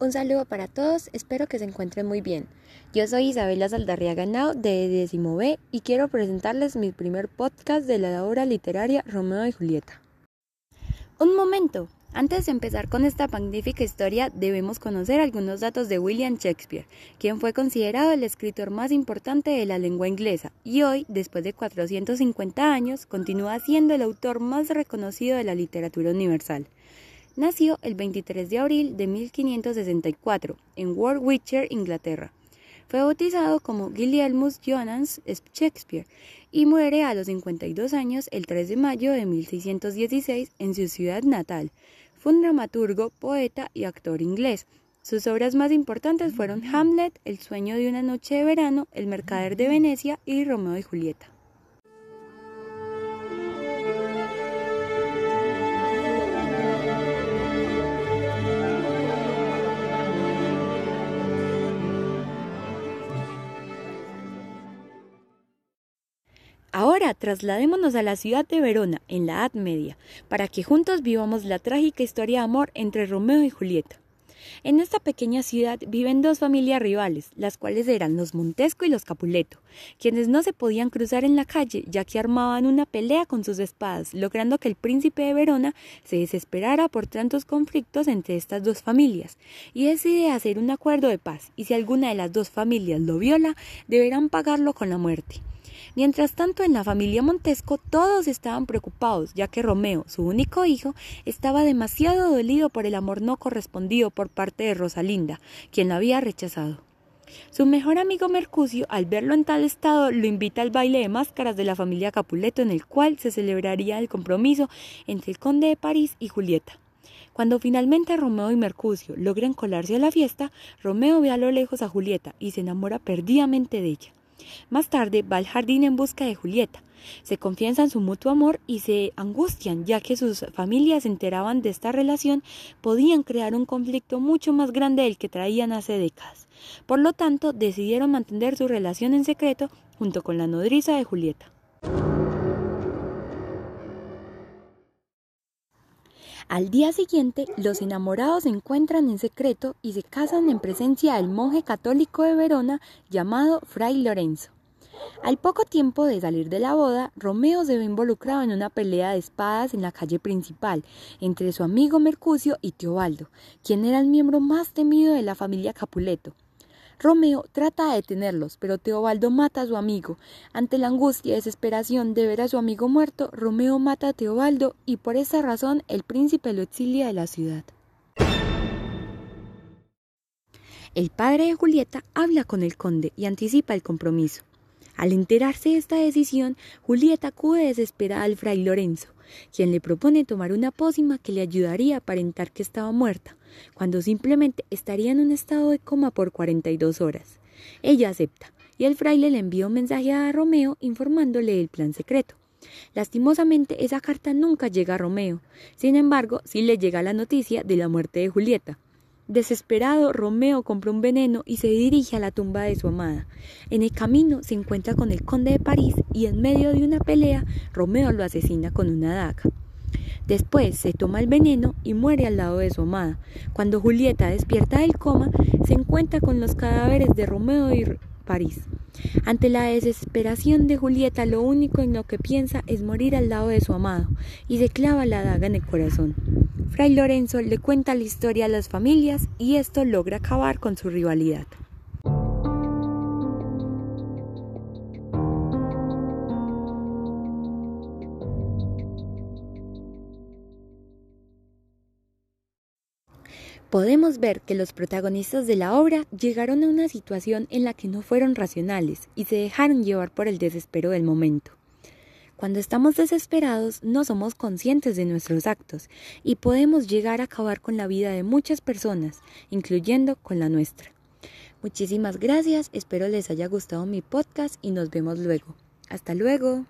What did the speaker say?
Un saludo para todos, espero que se encuentren muy bien. Yo soy Isabela Saldarriaga Nao de Décimo B y quiero presentarles mi primer podcast de la obra literaria Romeo y Julieta. Un momento, antes de empezar con esta magnífica historia debemos conocer algunos datos de William Shakespeare, quien fue considerado el escritor más importante de la lengua inglesa y hoy, después de 450 años, continúa siendo el autor más reconocido de la literatura universal. Nació el 23 de abril de 1564 en Warwickshire, Inglaterra. Fue bautizado como Guillermus Jonas Shakespeare y muere a los 52 años el 3 de mayo de 1616 en su ciudad natal. Fue un dramaturgo, poeta y actor inglés. Sus obras más importantes fueron Hamlet, El sueño de una noche de verano, El mercader de Venecia y Romeo y Julieta. Ahora trasladémonos a la ciudad de Verona, en la Edad Media, para que juntos vivamos la trágica historia de amor entre Romeo y Julieta. En esta pequeña ciudad viven dos familias rivales, las cuales eran los Montesco y los Capuleto, quienes no se podían cruzar en la calle ya que armaban una pelea con sus espadas, logrando que el príncipe de Verona se desesperara por tantos conflictos entre estas dos familias y decide hacer un acuerdo de paz y si alguna de las dos familias lo viola, deberán pagarlo con la muerte. Mientras tanto, en la familia Montesco todos estaban preocupados, ya que Romeo, su único hijo, estaba demasiado dolido por el amor no correspondido por parte de Rosalinda, quien lo había rechazado. Su mejor amigo Mercucio, al verlo en tal estado, lo invita al baile de máscaras de la familia Capuleto, en el cual se celebraría el compromiso entre el conde de París y Julieta. Cuando finalmente Romeo y Mercucio logran colarse a la fiesta, Romeo ve a lo lejos a Julieta y se enamora perdidamente de ella. Más tarde va al jardín en busca de Julieta. Se confiesan su mutuo amor y se angustian, ya que sus familias se enteraban de esta relación, podían crear un conflicto mucho más grande del que traían hace décadas. Por lo tanto, decidieron mantener su relación en secreto junto con la nodriza de Julieta. Al día siguiente, los enamorados se encuentran en secreto y se casan en presencia del monje católico de Verona llamado Fray Lorenzo. Al poco tiempo de salir de la boda, Romeo se ve involucrado en una pelea de espadas en la calle principal entre su amigo Mercucio y Teobaldo, quien era el miembro más temido de la familia Capuleto. Romeo trata de detenerlos, pero Teobaldo mata a su amigo. Ante la angustia y desesperación de ver a su amigo muerto, Romeo mata a Teobaldo y por esa razón el príncipe lo exilia de la ciudad. El padre de Julieta habla con el conde y anticipa el compromiso. Al enterarse de esta decisión, Julieta acude desesperada al fray Lorenzo, quien le propone tomar una pócima que le ayudaría a aparentar que estaba muerta, cuando simplemente estaría en un estado de coma por 42 horas. Ella acepta, y el fraile le envía un mensaje a Romeo informándole del plan secreto. Lastimosamente esa carta nunca llega a Romeo, sin embargo sí le llega la noticia de la muerte de Julieta, Desesperado, Romeo compra un veneno y se dirige a la tumba de su amada. En el camino se encuentra con el conde de París y en medio de una pelea, Romeo lo asesina con una daga. Después se toma el veneno y muere al lado de su amada. Cuando Julieta despierta del coma, se encuentra con los cadáveres de Romeo y París. Ante la desesperación de Julieta, lo único en lo que piensa es morir al lado de su amado y se clava la daga en el corazón. Fray Lorenzo le cuenta la historia a las familias y esto logra acabar con su rivalidad. Podemos ver que los protagonistas de la obra llegaron a una situación en la que no fueron racionales y se dejaron llevar por el desespero del momento. Cuando estamos desesperados no somos conscientes de nuestros actos y podemos llegar a acabar con la vida de muchas personas, incluyendo con la nuestra. Muchísimas gracias, espero les haya gustado mi podcast y nos vemos luego. Hasta luego.